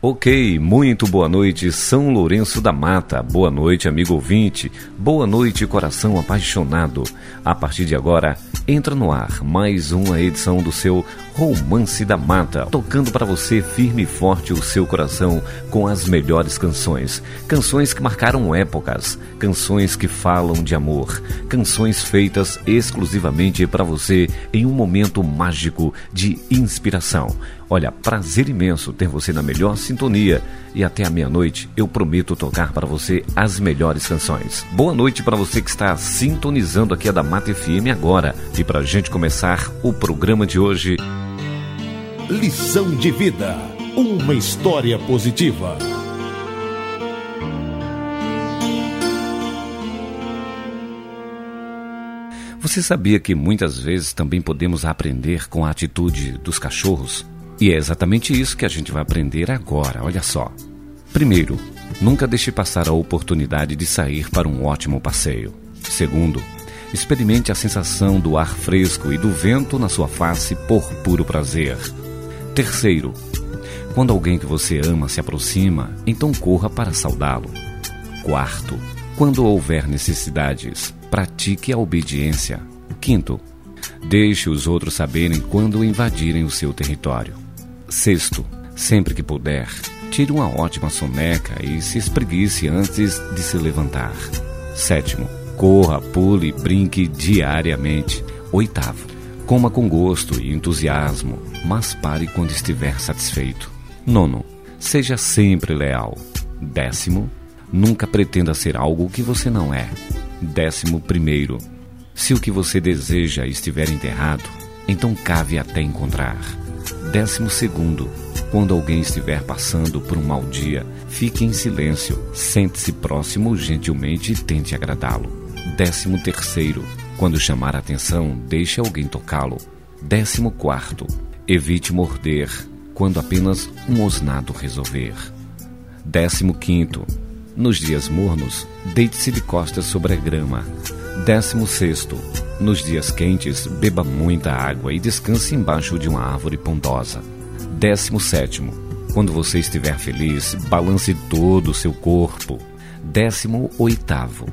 Ok, muito boa noite, São Lourenço da Mata. Boa noite, amigo ouvinte. Boa noite, coração apaixonado. A partir de agora, entra no ar mais uma edição do seu Romance da Mata, tocando para você firme e forte o seu coração com as melhores canções. Canções que marcaram épocas, canções que falam de amor, canções feitas exclusivamente para você em um momento mágico de inspiração. Olha, prazer imenso ter você na melhor sintonia e até a meia-noite eu prometo tocar para você as melhores canções. Boa noite para você que está sintonizando aqui a da Mata FM agora e para a gente começar o programa de hoje. Lição de vida, uma história positiva. Você sabia que muitas vezes também podemos aprender com a atitude dos cachorros? E é exatamente isso que a gente vai aprender agora, olha só. Primeiro, nunca deixe passar a oportunidade de sair para um ótimo passeio. Segundo, experimente a sensação do ar fresco e do vento na sua face por puro prazer. Terceiro, quando alguém que você ama se aproxima, então corra para saudá-lo. Quarto, quando houver necessidades, pratique a obediência. Quinto, deixe os outros saberem quando invadirem o seu território. Sexto, sempre que puder, tire uma ótima soneca e se espreguice antes de se levantar. Sétimo, corra, pule, brinque diariamente. Oitavo, coma com gosto e entusiasmo, mas pare quando estiver satisfeito. Nono, seja sempre leal. Décimo, nunca pretenda ser algo que você não é. Décimo primeiro, se o que você deseja estiver enterrado, então cave até encontrar. Décimo segundo, quando alguém estiver passando por um mau dia, fique em silêncio, sente-se próximo gentilmente e tente agradá-lo. Décimo terceiro, quando chamar a atenção, deixe alguém tocá-lo. Décimo quarto, evite morder quando apenas um osnado resolver. Décimo quinto, nos dias mornos, deite-se de costas sobre a grama. Décimo sexto, nos dias quentes, beba muita água e descanse embaixo de uma árvore pondosa. 17. Quando você estiver feliz, balance todo o seu corpo. 18.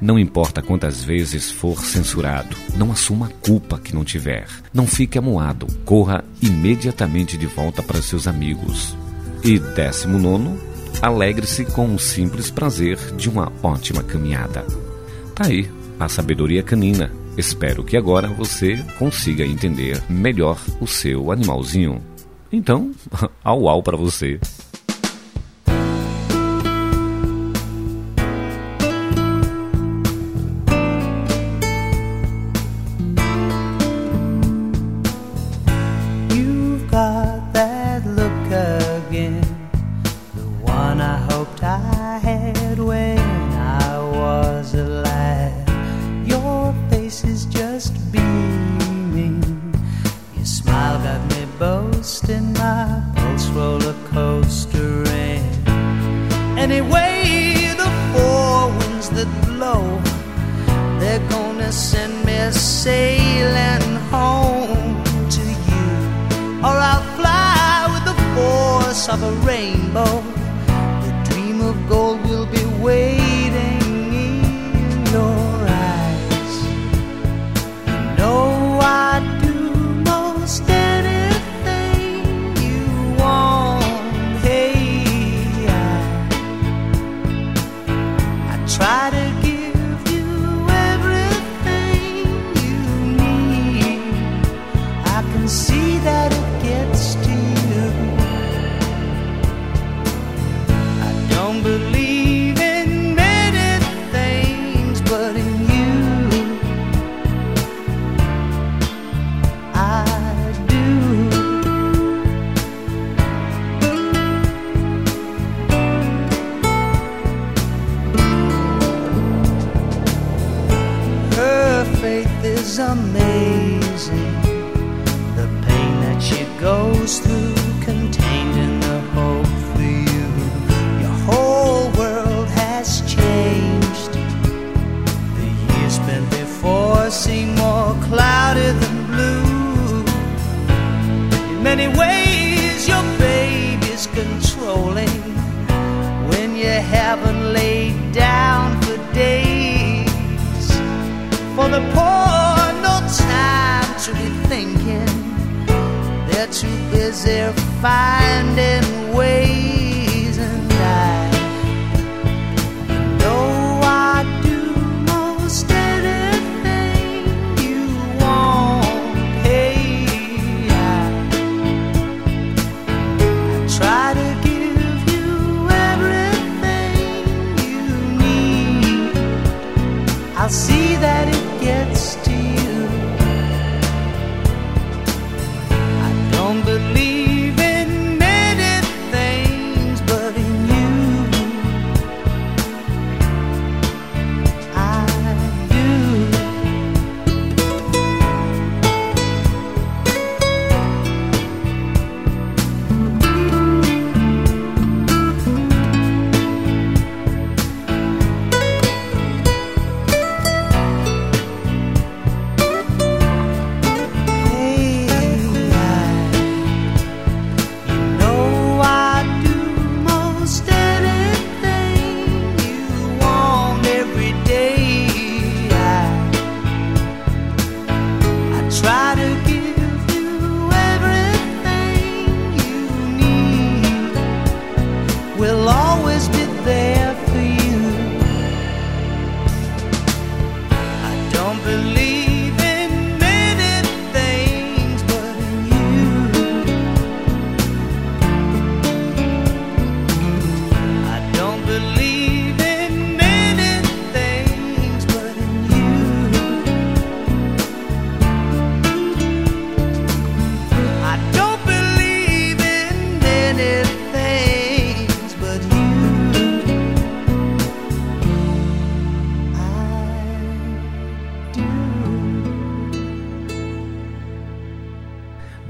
Não importa quantas vezes for censurado, não assuma a culpa que não tiver. Não fique amuado, corra imediatamente de volta para seus amigos. E 19. Alegre-se com o simples prazer de uma ótima caminhada. Tá aí, a sabedoria canina Espero que agora você consiga entender melhor o seu animalzinho. Então, au au para você. contained in the hope for you. Your whole world has changed. The years spent before seem more cloudy than blue. In many ways, your baby's controlling when you haven't laid down for days. For the poor, no time to be thinking is there finding ways and I know I do most anything you want hey I, I try to give you everything you need. I'll see that don't believe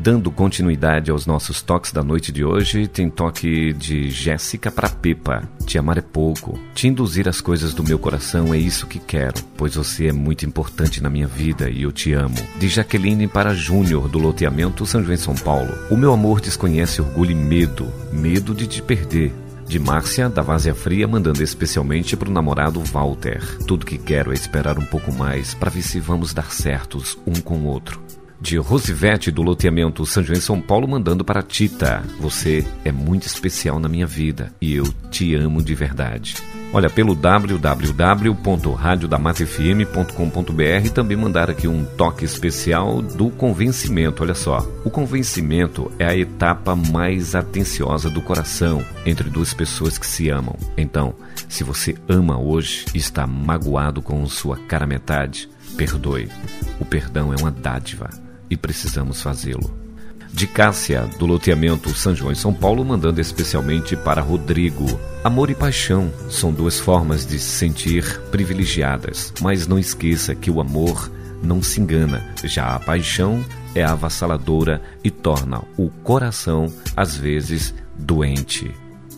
Dando continuidade aos nossos toques da noite de hoje, tem toque de Jéssica para Pepa. Te amar é pouco. Te induzir às coisas do meu coração é isso que quero, pois você é muito importante na minha vida e eu te amo. De Jaqueline para Júnior, do loteamento São João São Paulo. O meu amor desconhece orgulho e medo. Medo de te perder de Márcia, da Vazia Fria, mandando especialmente para o namorado Walter. Tudo que quero é esperar um pouco mais para ver se vamos dar certos um com o outro de Rosivete do loteamento São João em São Paulo mandando para Tita. Você é muito especial na minha vida e eu te amo de verdade. Olha, pelo www.radiodamatfm.com.br também mandar aqui um toque especial do convencimento. Olha só, o convencimento é a etapa mais atenciosa do coração entre duas pessoas que se amam. Então, se você ama hoje e está magoado com sua cara metade, perdoe. O perdão é uma dádiva e precisamos fazê-lo. De Cássia, do loteamento São João em São Paulo, mandando especialmente para Rodrigo. Amor e paixão são duas formas de se sentir privilegiadas, mas não esqueça que o amor não se engana, já a paixão é avassaladora e torna o coração, às vezes, doente.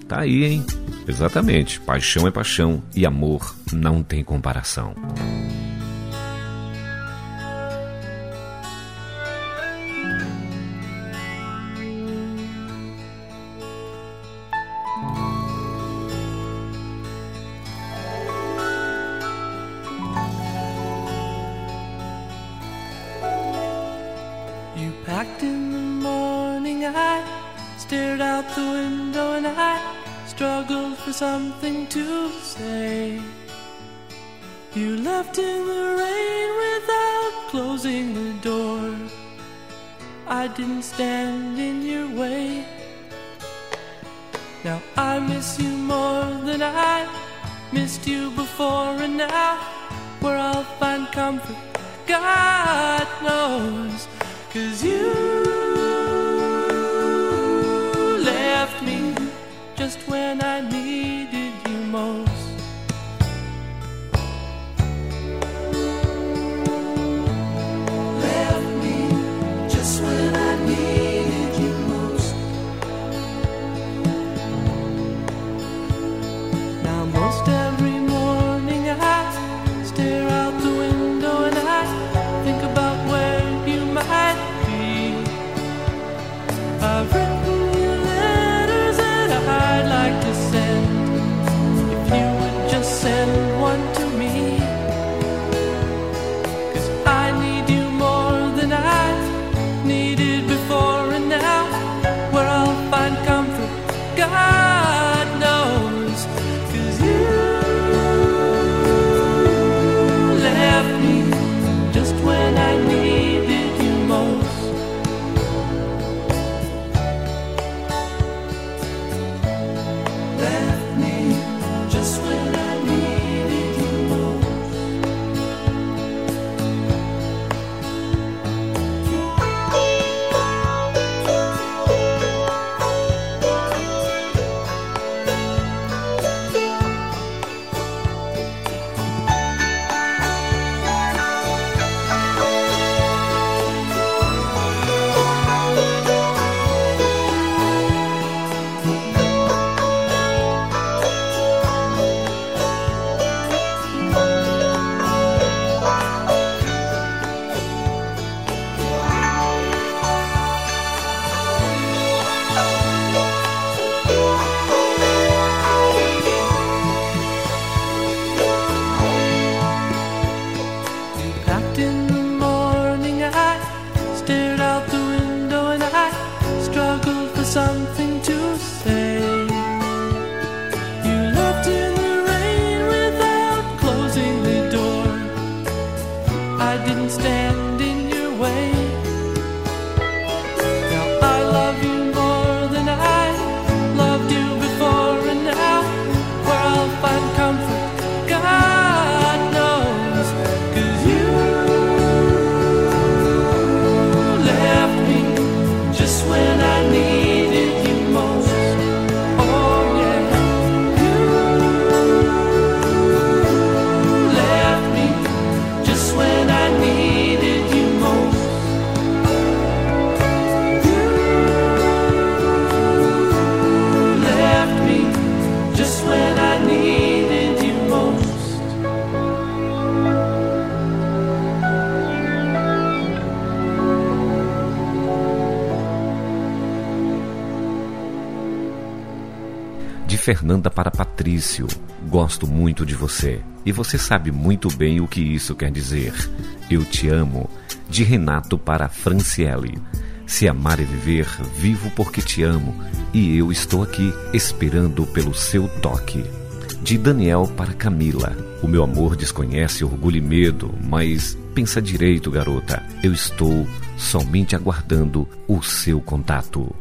Tá aí, hein? Exatamente, paixão é paixão e amor não tem comparação. Fernanda para Patrício, gosto muito de você. E você sabe muito bem o que isso quer dizer. Eu te amo. De Renato para Franciele. Se amar é viver, vivo porque te amo. E eu estou aqui esperando pelo seu toque. De Daniel para Camila. O meu amor desconhece orgulho e medo, mas pensa direito, garota. Eu estou somente aguardando o seu contato.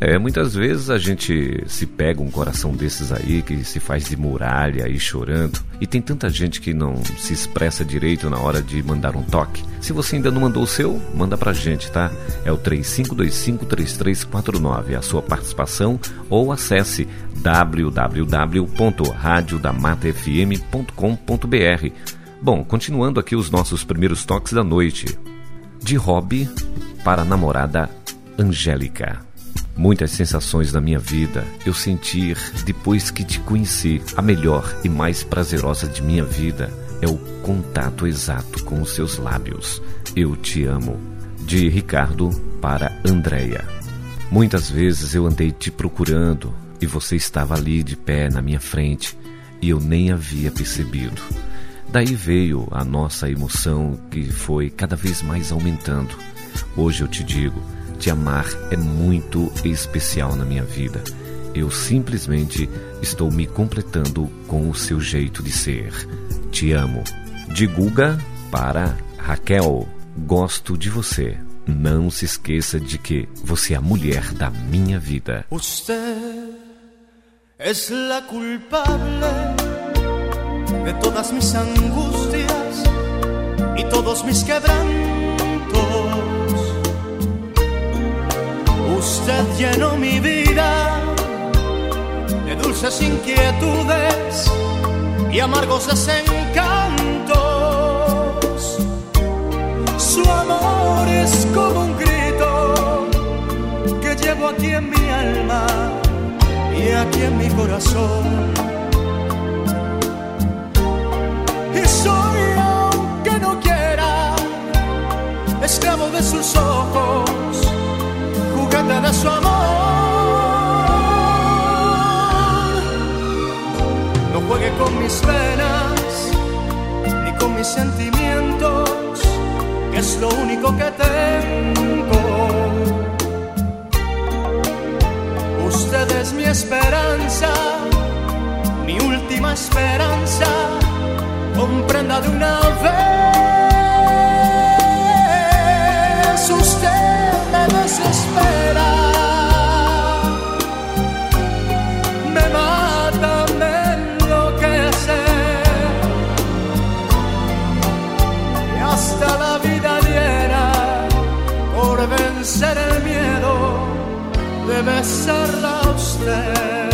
É, muitas vezes a gente se pega um coração desses aí que se faz de muralha aí chorando. E tem tanta gente que não se expressa direito na hora de mandar um toque. Se você ainda não mandou o seu, manda pra gente, tá? É o 35253349, a sua participação ou acesse www.radiodamatafm.com.br. Bom, continuando aqui os nossos primeiros toques da noite. De hobby para a namorada Angélica. Muitas sensações na minha vida eu sentir depois que te conheci. A melhor e mais prazerosa de minha vida é o contato exato com os seus lábios. Eu te amo. De Ricardo para Andréia. Muitas vezes eu andei te procurando e você estava ali de pé na minha frente e eu nem havia percebido. Daí veio a nossa emoção que foi cada vez mais aumentando. Hoje eu te digo, te amar é muito especial na minha vida. Eu simplesmente estou me completando com o seu jeito de ser. Te amo. De Guga para Raquel. Gosto de você. Não se esqueça de que você é a mulher da minha vida. Você é a culpable de todas mis angustias e todos mis quebrantos. Usted llenó mi vida de dulces inquietudes y amargos desencantos. Su amor es como un grito que llevo aquí en mi alma y aquí en mi corazón. Y soy, aunque no quiera, esclavo de sus ojos de su amor. No juegue con mis venas ni con mis sentimientos, que es lo único que tengo. Usted es mi esperanza, mi última esperanza. Comprenda de una vez usted me desespera. Me mata, me enloquece. Y hasta la vida diera por vencer el miedo de besarla a usted.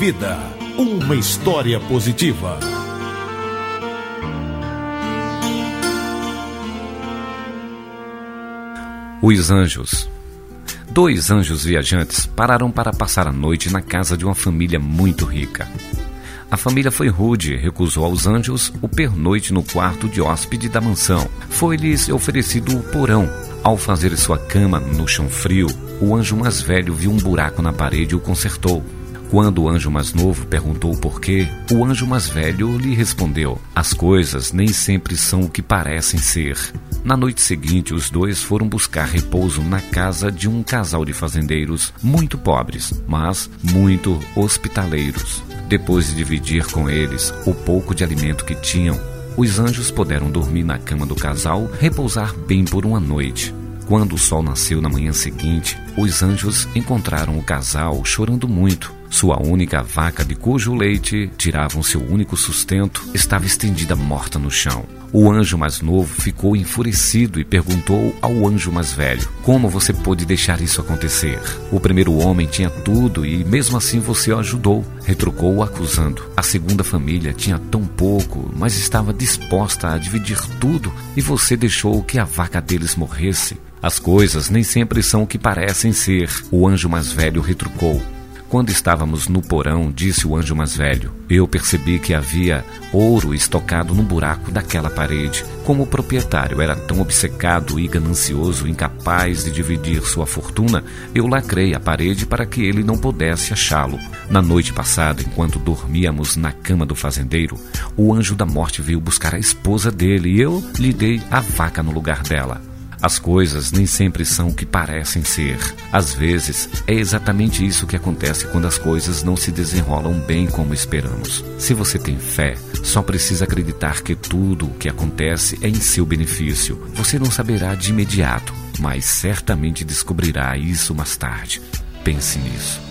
Vida, uma história positiva. Os anjos. Dois anjos viajantes pararam para passar a noite na casa de uma família muito rica. A família foi rude recusou aos anjos o pernoite no quarto de hóspede da mansão. Foi-lhes oferecido o porão. Ao fazer sua cama no chão frio, o anjo mais velho viu um buraco na parede e o consertou. Quando o anjo mais novo perguntou o porquê, o anjo mais velho lhe respondeu: As coisas nem sempre são o que parecem ser. Na noite seguinte, os dois foram buscar repouso na casa de um casal de fazendeiros muito pobres, mas muito hospitaleiros. Depois de dividir com eles o pouco de alimento que tinham, os anjos puderam dormir na cama do casal, repousar bem por uma noite. Quando o sol nasceu na manhã seguinte, os anjos encontraram o casal chorando muito. Sua única vaca, de cujo leite tiravam seu único sustento, estava estendida morta no chão. O anjo mais novo ficou enfurecido e perguntou ao anjo mais velho: Como você pôde deixar isso acontecer? O primeiro homem tinha tudo e mesmo assim você o ajudou, retrucou acusando. A segunda família tinha tão pouco, mas estava disposta a dividir tudo e você deixou que a vaca deles morresse. As coisas nem sempre são o que parecem ser, o anjo mais velho retrucou. Quando estávamos no porão, disse o anjo mais velho, eu percebi que havia ouro estocado no buraco daquela parede. Como o proprietário era tão obcecado e ganancioso, incapaz de dividir sua fortuna, eu lacrei a parede para que ele não pudesse achá-lo. Na noite passada, enquanto dormíamos na cama do fazendeiro, o anjo da morte veio buscar a esposa dele e eu lhe dei a vaca no lugar dela. As coisas nem sempre são o que parecem ser. Às vezes, é exatamente isso que acontece quando as coisas não se desenrolam bem como esperamos. Se você tem fé, só precisa acreditar que tudo o que acontece é em seu benefício. Você não saberá de imediato, mas certamente descobrirá isso mais tarde. Pense nisso.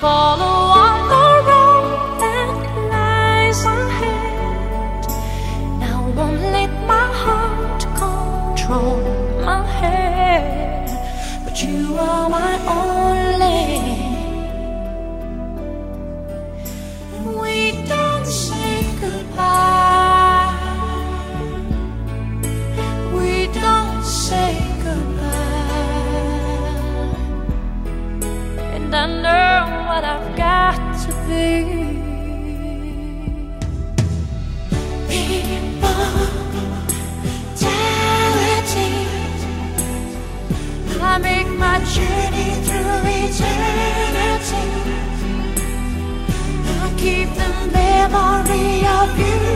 follow glory of you.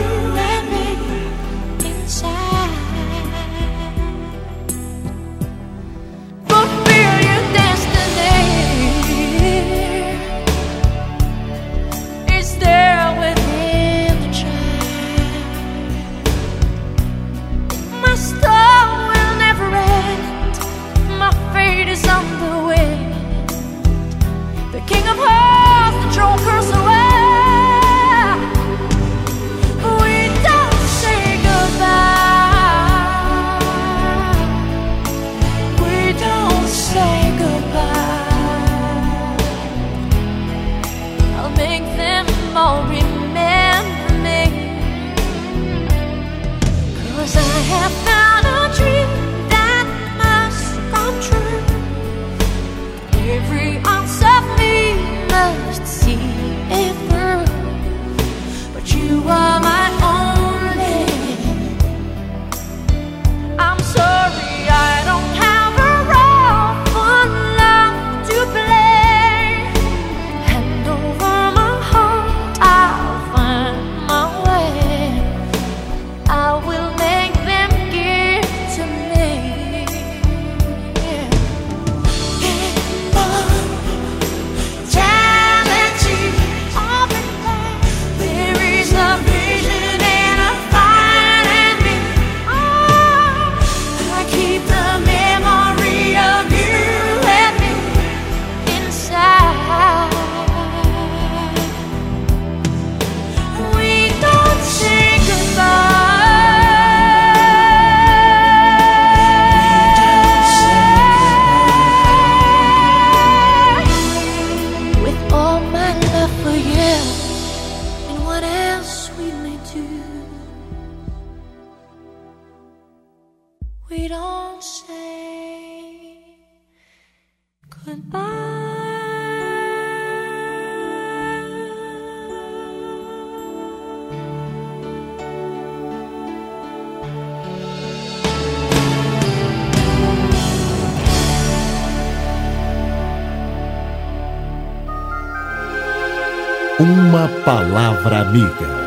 Palavra amiga.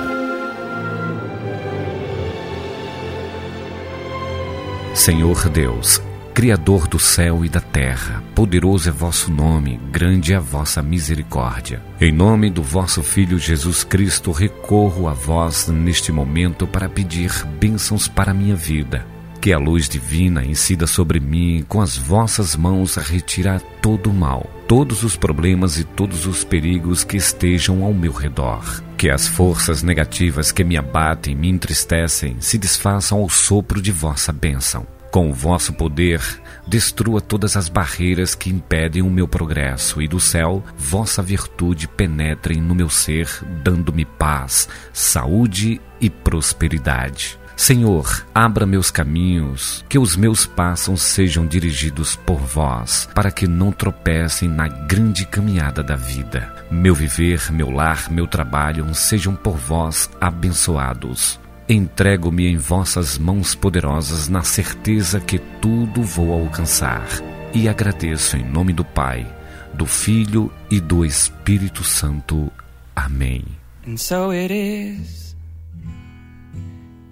Senhor Deus, Criador do céu e da terra, poderoso é vosso nome, grande é a vossa misericórdia. Em nome do vosso Filho Jesus Cristo, recorro a vós neste momento para pedir bênçãos para a minha vida. Que a luz divina incida sobre mim com as vossas mãos a retirar todo o mal, todos os problemas e todos os perigos que estejam ao meu redor. Que as forças negativas que me abatem e me entristecem se desfaçam ao sopro de vossa bênção. Com o vosso poder, destrua todas as barreiras que impedem o meu progresso, e do céu, vossa virtude penetre no meu ser, dando-me paz, saúde e prosperidade. Senhor, abra meus caminhos, que os meus passos sejam dirigidos por vós, para que não tropecem na grande caminhada da vida. Meu viver, meu lar, meu trabalho sejam por vós abençoados. Entrego-me em vossas mãos poderosas na certeza que tudo vou alcançar. E agradeço em nome do Pai, do Filho e do Espírito Santo. Amém. And so it is.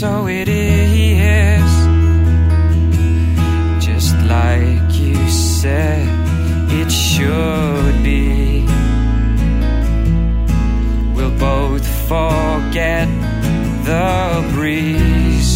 So it is. Just like you said it should be. We'll both forget the breeze.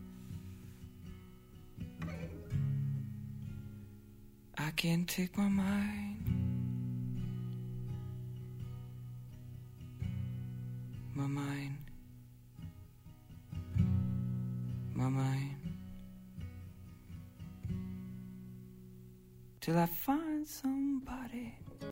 I can't take my mind. My mind. My mind. Till I find somebody.